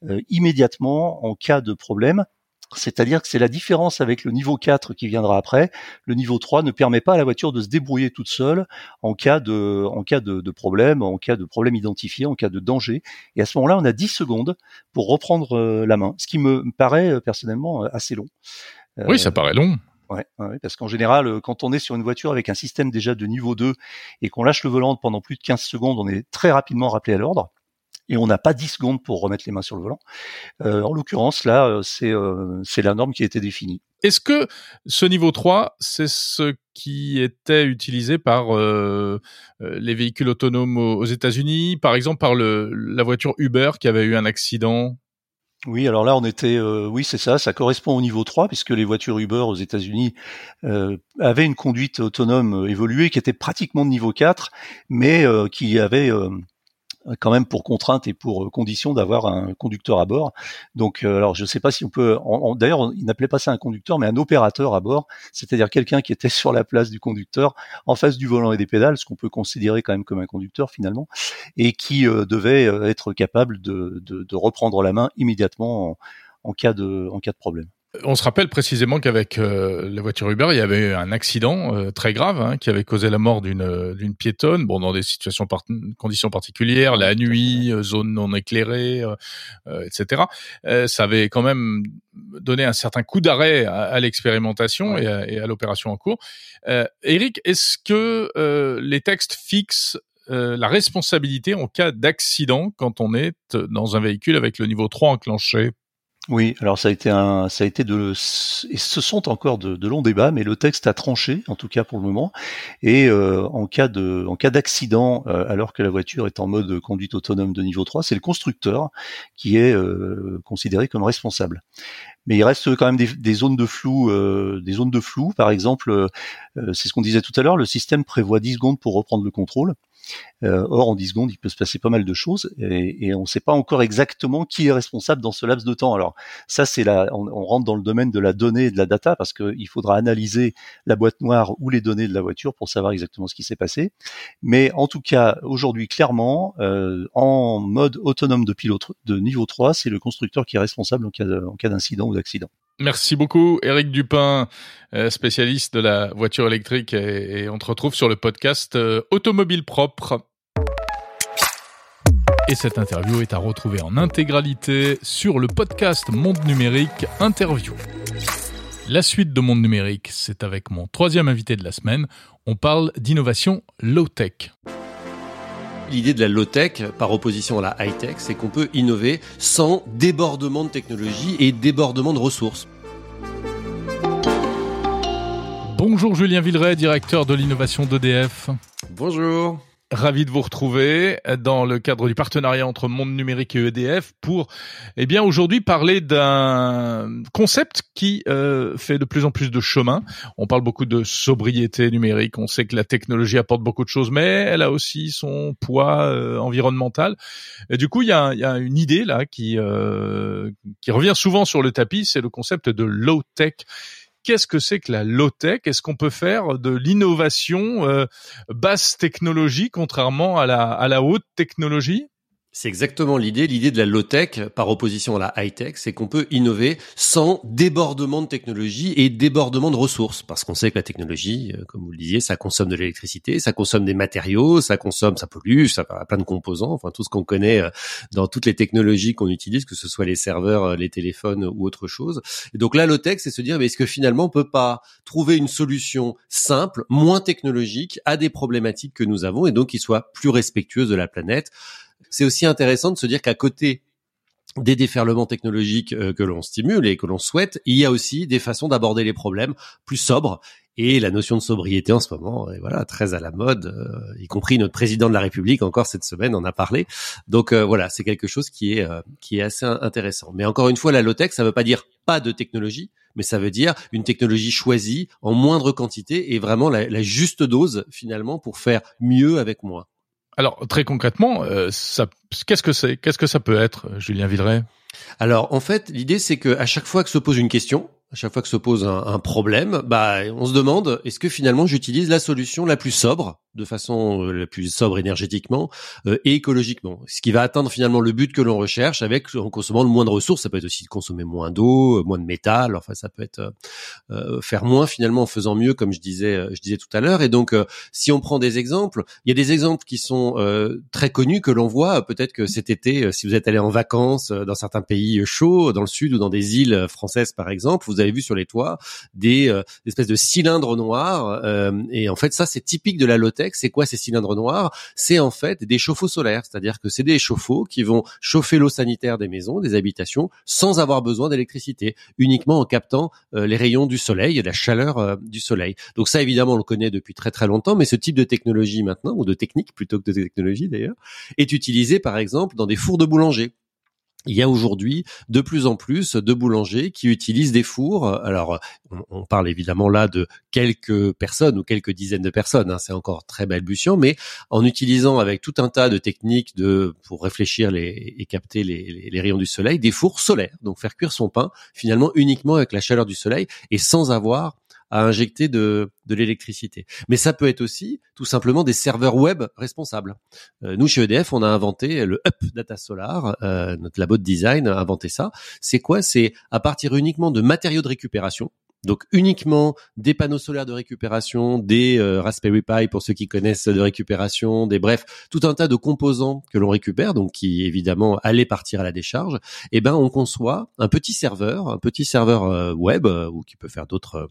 euh, immédiatement en cas de problème c'est-à-dire que c'est la différence avec le niveau 4 qui viendra après. Le niveau 3 ne permet pas à la voiture de se débrouiller toute seule en cas de, en cas de, problème, en cas de problème identifié, en cas de danger. Et à ce moment-là, on a 10 secondes pour reprendre euh, la main, ce qui me paraît euh, personnellement assez long. Oui, ça paraît long. Ouais, parce qu'en général, euh, quand on est sur une voiture avec un système déjà de niveau 2 et qu'on lâche le volant pendant plus de 15 secondes, on est très rapidement rappelé à l'ordre et on n'a pas 10 secondes pour remettre les mains sur le volant. Euh, en l'occurrence, là, euh, c'est c'est la norme qui a été définie. Est-ce que ce niveau 3, c'est ce qui était utilisé par les véhicules autonomes aux États-Unis, par exemple par le, la voiture Uber qui avait eu un accident? Oui, alors là, on était, euh, oui, c'est ça, ça correspond au niveau 3, puisque les voitures Uber aux États-Unis euh, avaient une conduite autonome euh, évoluée qui était pratiquement de niveau 4, mais qui avait quand même pour contrainte et pour condition d'avoir un conducteur à bord. Donc, alors je ne sais pas si on peut. D'ailleurs, il n'appelait pas ça un conducteur, mais un opérateur à bord, c'est-à-dire quelqu'un qui était sur la place du conducteur, en face du volant et des pédales, ce qu'on peut considérer quand même comme un conducteur finalement, et qui devait être capable de, de, de, reprendre la main immédiatement en, en cas de en cas de problème. On se rappelle précisément qu'avec euh, la voiture Uber, il y avait un accident euh, très grave hein, qui avait causé la mort d'une euh, piétonne. Bon, dans des situations conditions particulières, la nuit, zone non éclairée, etc. ça avait quand même donné un certain coup d'arrêt à, l'expérimentation et à, l'opération en cours. Eric, est-ce que les textes fixent la responsabilité en cas d'accident quand on est dans un véhicule avec le niveau 3 enclenché? Oui, alors ça a été un, ça a été de, et ce sont encore de, longs débats, mais le texte a tranché, en tout cas pour le moment. Et euh, en cas de, en cas d'accident, euh, alors que la voiture est en mode conduite autonome de niveau 3, c'est le constructeur qui est euh, considéré comme responsable. Mais il reste quand même des, zones de flou, des zones de flou. Par exemple, c'est ce qu'on disait tout à l'heure, le système prévoit 10 secondes pour reprendre le contrôle. Euh, or, en 10 secondes, il peut se passer pas mal de choses et, on ne sait pas encore exactement qui est responsable dans ce laps de temps. Alors, ça, c'est là, on, on, rentre dans le domaine de la donnée et de la data parce qu'il faudra analyser la boîte noire ou les données de la voiture pour savoir exactement ce qui s'est passé. Mais en tout cas, aujourd'hui, clairement, euh, en mode autonome de pilote de niveau 3, c'est le constructeur qui est responsable en cas d'incident ou d'accident. Merci beaucoup, Eric Dupin, euh, spécialiste de la voiture électrique, et, on te retrouve sur le podcast euh, Automobile Propre. Et cette interview est à retrouver en intégralité sur le podcast Monde Numérique Interview. La suite de Monde Numérique, c'est avec mon troisième invité de la semaine. On parle d'innovation low-tech. L'idée de la low-tech, par opposition à la high-tech, c'est qu'on peut innover sans débordement de technologie et débordement de ressources. Bonjour Julien Villeray, directeur de l'innovation d'EDF. Bonjour. Ravi de vous retrouver dans le cadre du partenariat entre Monde Numérique et EDF pour, eh bien, aujourd'hui parler d'un concept qui euh, fait de plus en plus de chemin. On parle beaucoup de sobriété numérique. On sait que la technologie apporte beaucoup de choses, mais elle a aussi son poids euh, environnemental. Et du coup, il y a, y a, une idée là qui euh, qui revient souvent sur le tapis, c'est le concept de low tech qu'est-ce que c'est que la low-tech? Est-ce qu'on peut faire de l'innovation euh, basse technologie contrairement à la, à la haute technologie? C'est exactement l'idée. L'idée de la low-tech, par opposition à la high-tech, c'est qu'on peut innover sans débordement de technologie et débordement de ressources. Parce qu'on sait que la technologie, euh, comme vous le disiez, ça consomme de l'électricité, ça consomme des matériaux, ça consomme, ça pollue, ça a plein de composants, enfin tout ce qu'on connaît euh, dans toutes les technologies qu'on utilise, que ce soit les serveurs, euh, les téléphones ou autre chose. Et donc la low-tech, c'est se dire, mais est-ce que finalement on peut pas trouver une solution simple, moins technologique à des problématiques que nous avons et donc qui soit plus respectueuse de la planète c'est aussi intéressant de se dire qu'à côté des déferlements technologiques euh, que l'on stimule et que l'on souhaite, il y a aussi des façons d'aborder les problèmes plus sobres. Et la notion de sobriété en ce moment est voilà très à la mode, euh, y compris notre président de la République encore cette semaine en a parlé. Donc euh, voilà, c'est quelque chose qui est qui est assez intéressant. Mais encore une fois, la low-tech, ça veut pas dire pas de technologie, mais ça veut dire une technologie choisie en moindre quantité et vraiment la juste dose finalement pour faire mieux avec moins. Alors très concrètement, euh, qu'est-ce que c'est Qu'est-ce que ça peut être, Julien Villeray? Alors en fait, l'idée c'est que à chaque fois que se pose une question, à chaque fois que se pose un, un problème, bah on se demande est-ce que finalement j'utilise la solution la plus sobre? De façon euh, la plus sobre énergétiquement euh, et écologiquement. Ce qui va atteindre finalement le but que l'on recherche avec en consommant le moins de ressources. Ça peut être aussi de consommer moins d'eau, euh, moins de métal. Enfin, ça peut être faire moins finalement en faisant mieux, comme je disais, je disais tout à l'heure. Et donc, si on prend des exemples, il y a des exemples qui sont très connus que l'on voit. Peut-être que cet été, si vous êtes allé en vacances dans certains pays chauds, dans le sud ou dans des îles françaises par exemple, vous avez vu sur les toits des, espèces de cylindres noirs. et en fait, ça c'est typique de la c'est quoi ces cylindres noirs? C'est en fait des chauffe-eau solaires, c'est-à-dire que c'est des chauffe-eau qui vont chauffer l'eau sanitaire des maisons, des habitations, sans avoir besoin d'électricité, uniquement en captant euh, les rayons du soleil et la chaleur euh, du soleil. Donc ça, évidemment, on le connaît depuis très très longtemps, mais ce type de technologie maintenant, ou de technique plutôt que de technologie d'ailleurs, est utilisé par exemple dans des fours de boulanger il y a aujourd'hui de plus en plus de boulangers qui utilisent des fours. Alors, on, parle évidemment là de quelques personnes ou quelques dizaines de personnes. Hein, c'est encore très balbutiant, mais en utilisant avec tout un tas de techniques de pour réfléchir et capter les rayons du soleil, des fours solaires. Donc, faire cuire son pain finalement uniquement avec la chaleur du soleil et sans avoir à injecter de, de l'électricité. Mais ça peut être aussi tout simplement des serveurs web responsables. Euh, nous, chez EDF, on a inventé le Up Data Solar, euh, notre labo de design a inventé ça. C'est quoi? C'est à partir uniquement de matériaux de récupération, donc uniquement des panneaux solaires de récupération, des euh, Raspberry Pi pour ceux qui connaissent de récupération, des bref, tout un tas de composants que l'on récupère, donc qui évidemment allaient partir à la décharge. Eh ben on conçoit un petit serveur, un petit serveur web ou qui peut faire d'autres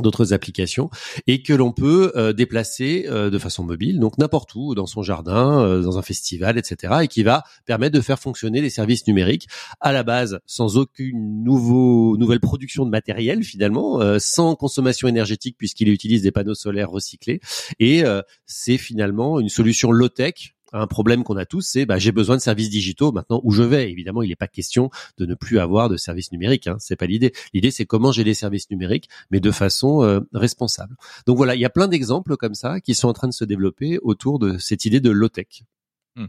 d'autres applications et que l'on peut euh, déplacer euh, de façon mobile, donc n'importe où, dans son jardin, euh, dans un festival, etc., et qui va permettre de faire fonctionner les services numériques à la base sans aucune nouveau, nouvelle production de matériel finalement, sans consommation énergétique puisqu'il utilise des panneaux solaires recyclés, et c'est finalement une solution low-tech un problème qu'on a tous, c'est bah, j'ai besoin de services digitaux maintenant où je vais. Évidemment, il n'est pas question de ne plus avoir de services numériques. Hein, c'est pas l'idée. L'idée, c'est comment j'ai des services numériques, mais de façon euh, responsable. Donc voilà, il y a plein d'exemples comme ça qui sont en train de se développer autour de cette idée de low tech. Hmm.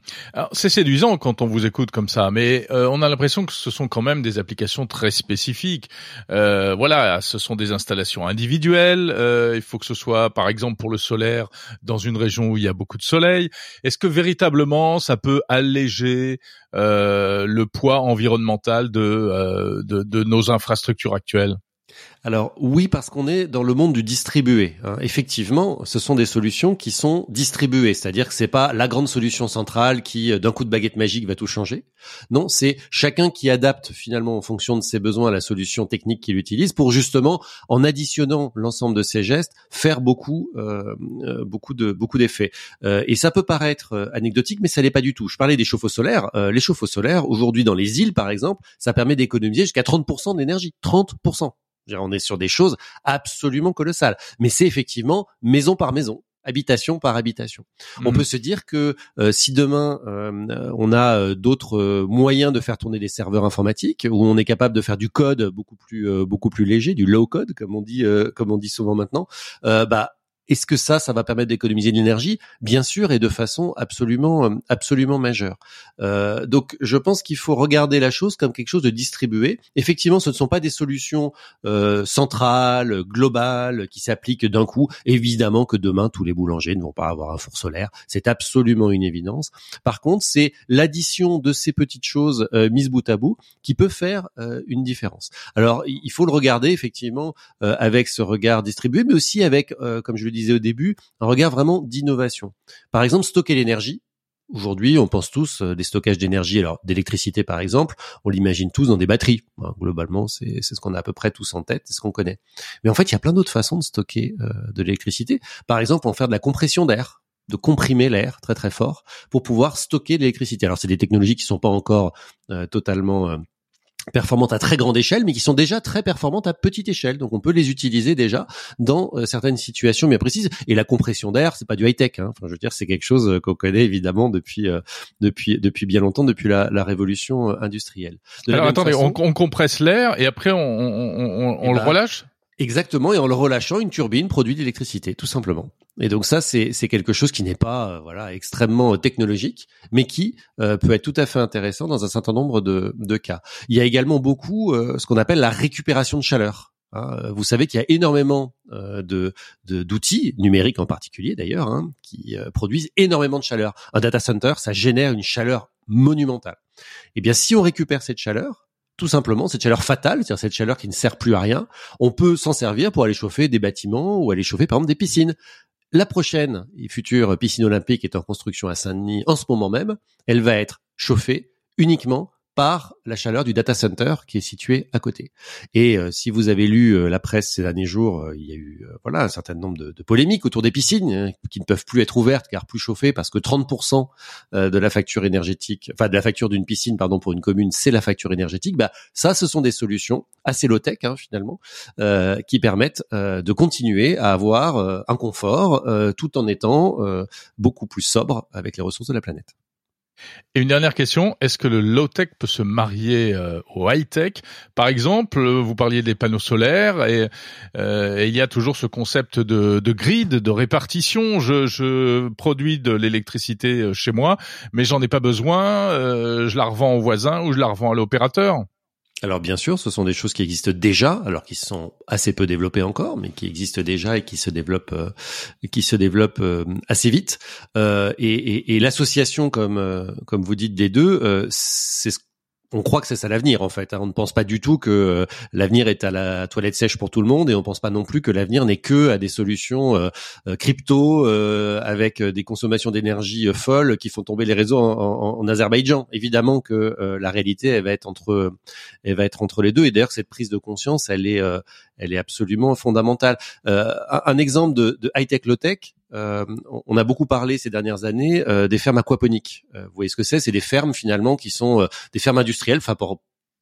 C'est séduisant quand on vous écoute comme ça, mais euh, on a l'impression que ce sont quand même des applications très spécifiques. Euh, voilà, ce sont des installations individuelles. Euh, il faut que ce soit, par exemple, pour le solaire, dans une région où il y a beaucoup de soleil. Est-ce que véritablement ça peut alléger le poids environnemental de nos infrastructures actuelles? Alors oui, parce qu'on est dans le monde du distribué. Hein. Effectivement, ce sont des solutions qui sont distribuées, c'est-à-dire que c'est pas la grande solution centrale qui, euh, d'un coup de baguette magique, va tout changer. Non, c'est chacun qui adapte finalement en fonction de ses besoins la solution technique qu'il utilise pour justement, en additionnant l'ensemble de ses gestes, faire beaucoup, euh, euh, beaucoup de beaucoup d'effets. et ça peut paraître anecdotique, mais ça l'est pas du tout. Je parlais des chauffe-eau solaires. les chauffe-eau solaires, aujourd'hui dans les îles, par exemple, ça permet d'économiser jusqu'à 30% d'énergie. 30% on est sur des choses absolument colossales. Mais c'est effectivement maison par maison habitation par habitation. On mmh. peut se dire que euh, si demain euh, on a euh, d'autres moyens de faire tourner des serveurs informatiques où on est capable de faire du code beaucoup plus beaucoup plus léger, du low code comme on dit comme on dit souvent maintenant, bah est-ce que ça, ça va permettre d'économiser de l'énergie? Bien sûr, et de façon absolument, euh, absolument majeure. Euh, donc, je pense qu'il faut regarder la chose comme quelque chose de distribué. Effectivement, ce ne sont pas des solutions euh, centrales, globales, qui s'appliquent d'un coup. Évidemment que demain, tous les boulangers ne vont pas avoir un four solaire. C'est absolument une évidence. Par contre, c'est l'addition de ces petites choses euh, mises bout à bout qui peut faire euh, une différence. Alors, il faut le regarder effectivement euh, avec ce regard distribué, mais aussi avec, comme je le disais au début, un regard vraiment d'innovation. Par exemple, stocker l'énergie. Aujourd'hui, on pense tous euh, des stockages d'énergie, alors d'électricité par exemple, on l'imagine tous dans des batteries. globalement, c'est ce qu'on a à peu près tous en tête, c'est ce qu'on connaît. Mais en fait, il y a plein d'autres façons de stocker euh, de l'électricité. Par exemple, en faire de la compression d'air de comprimer l'air très très fort pour pouvoir stocker l'électricité. Alors c'est des technologies qui sont pas encore euh, totalement performantes à très grande échelle, mais qui sont déjà très performantes à petite échelle. Donc on peut les utiliser déjà dans euh, certaines situations bien précises. Et la compression d'air, c'est pas du high tech. Hein. Enfin, je veux dire, c'est quelque chose euh, qu'on connaît évidemment depuis euh, depuis depuis bien longtemps, depuis la, la révolution industrielle. Alors attendez, on, on, compresse l'air et après on, on, on le ben, relâche? Exactement, et en le relâchant, une turbine produit de l'électricité, tout simplement. Et donc ça, c'est quelque chose qui n'est pas euh, voilà extrêmement euh, technologique, mais qui euh, peut être tout à fait intéressant dans un certain nombre de, de cas. Il y a également beaucoup ce qu'on appelle la récupération de chaleur. Hein. Vous savez qu'il y a énormément de d'outils numériques en particulier d'ailleurs hein, qui produisent énormément de chaleur. Un data center, ça génère une chaleur monumentale. Eh bien, si on récupère cette chaleur, tout simplement cette chaleur fatale, c'est-à-dire cette chaleur qui ne sert plus à rien, on peut s'en servir pour aller chauffer des bâtiments ou aller chauffer par exemple des piscines. La prochaine et future piscine olympique est en construction à Saint-Denis en ce moment même, elle va être chauffée uniquement par la chaleur du data center qui est situé à côté. Et euh, si vous avez lu euh, la presse ces derniers jours, euh, il y a eu voilà un certain nombre de, de polémiques autour des piscines hein, qui ne peuvent plus être ouvertes car plus chauffées parce que 30% de la facture énergétique, enfin de la facture d'une piscine pardon pour une commune, c'est la facture énergétique. Bah ça, ce sont des solutions assez low tech hein, finalement qui permettent de continuer à avoir un confort tout en étant beaucoup plus sobre avec les ressources de la planète. Et une dernière question, est-ce que le low-tech peut se marier euh, au high-tech? Par exemple, vous parliez des panneaux solaires et, euh, il y a toujours ce concept de, grid, de répartition. Je, je produis de l'électricité euh, chez moi, mais j'en ai pas besoin. Je la revends au voisin ou je la revends à l'opérateur. Alors bien sûr, ce sont des choses qui existent déjà, alors qui sont assez peu développées encore, mais qui existent déjà et qui se développent, euh, qui se développent euh, assez vite. Euh, et, et, et l'association, comme euh, comme vous dites, des deux, euh, c'est ce on croit que c'est ça l'avenir en fait. Hein. On ne pense pas du tout que euh, l'avenir est à la toilette sèche pour tout le monde et on ne pense pas non plus que l'avenir n'est que à des solutions euh, euh, crypto avec des consommations d'énergie folles qui font tomber les réseaux en, Azerbaïdjan. Évidemment que la réalité elle va être entre elle va être entre les deux et d'ailleurs cette prise de conscience elle est elle est absolument fondamentale. Un, exemple de, de high tech low tech euh, on a beaucoup parlé ces dernières années euh, des fermes aquaponiques. Euh, vous voyez ce que c'est? C'est des fermes finalement qui sont des fermes industrielles,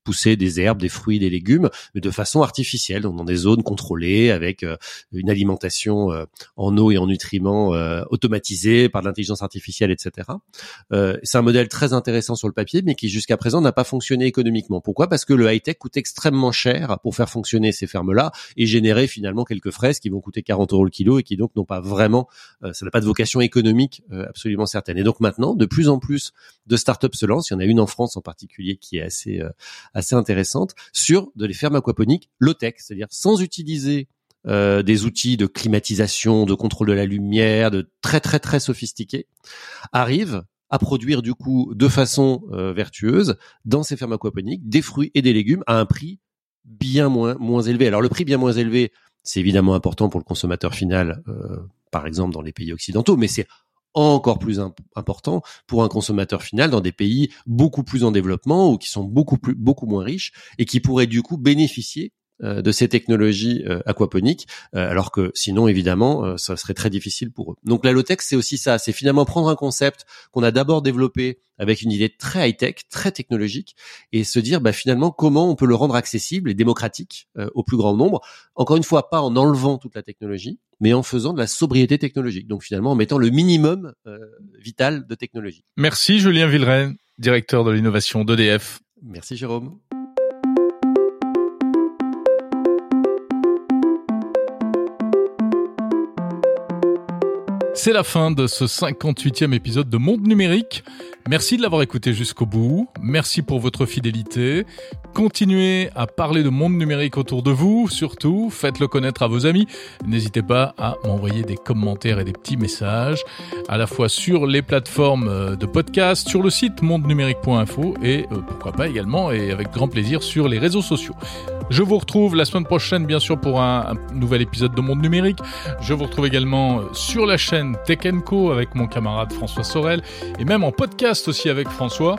pousser des herbes, des fruits, des légumes, mais de façon artificielle, donc dans des zones contrôlées, avec euh, une alimentation euh, en eau et en nutriments euh, automatisée par l'intelligence artificielle, etc. c'est un modèle très intéressant sur le papier, mais qui jusqu'à présent n'a pas fonctionné économiquement. Pourquoi? Parce que le high-tech coûte extrêmement cher pour faire fonctionner ces fermes-là et générer finalement quelques fraises qui vont coûter 40 euros le kilo et qui donc n'ont pas vraiment, ça n'a pas de vocation économique absolument certaine. Et donc maintenant, de plus en plus de startups se lancent. Il y en a une en France en particulier qui est assez assez intéressante sur de les fermes aquaponiques low-tech, c'est-à-dire sans utiliser euh, des outils de climatisation, de contrôle de la lumière, de très très très sophistiqués, arrivent à produire du coup de façon euh, vertueuse dans ces fermes aquaponiques des fruits et des légumes à un prix bien moins moins élevé. Alors le prix bien moins élevé, c'est évidemment important pour le consommateur final, euh, par exemple dans les pays occidentaux, mais c'est encore plus important pour un consommateur final dans des pays beaucoup plus en développement ou qui sont beaucoup plus beaucoup moins riches et qui pourraient du coup bénéficier de ces technologies euh, aquaponiques, euh, alors que sinon, évidemment, ça serait très difficile pour eux. Donc la low-tech, c'est aussi ça, c'est finalement prendre un concept qu'on a d'abord développé avec une idée très high-tech, très technologique, et se dire bah, finalement comment on peut le rendre accessible et démocratique au plus grand nombre. Encore une fois, pas en enlevant toute la technologie, mais en faisant de la sobriété technologique. Donc finalement, en mettant le minimum vital de technologie. Merci Julien Villeray, directeur de l'innovation d'EDF. Merci Jérôme. C'est la fin de ce 58e épisode de Monde Numérique. Merci de l'avoir écouté jusqu'au bout. Merci pour votre fidélité. Continuez à parler de monde numérique autour de vous, surtout faites-le connaître à vos amis. N'hésitez pas à m'envoyer des commentaires et des petits messages, à la fois sur les plateformes euh, de podcast, sur le site mondenumérique.info et euh, pourquoi pas également et avec grand plaisir sur les réseaux sociaux. Je vous retrouve la semaine prochaine, bien sûr, pour un, nouvel épisode de Monde Numérique. Je vous retrouve également sur la chaîne Tech Co avec mon camarade François Sorel et même en aussi avec François.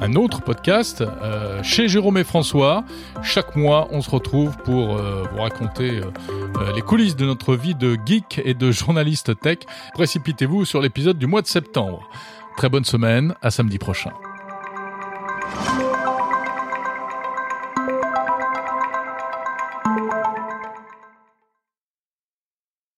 Un autre podcast euh, chez Jérôme et François. Chaque mois, on se retrouve pour euh, vous raconter euh, les coulisses de notre vie de geek et de journaliste tech. Précipitez-vous sur l'épisode du mois de septembre. Très bonne semaine, à samedi prochain.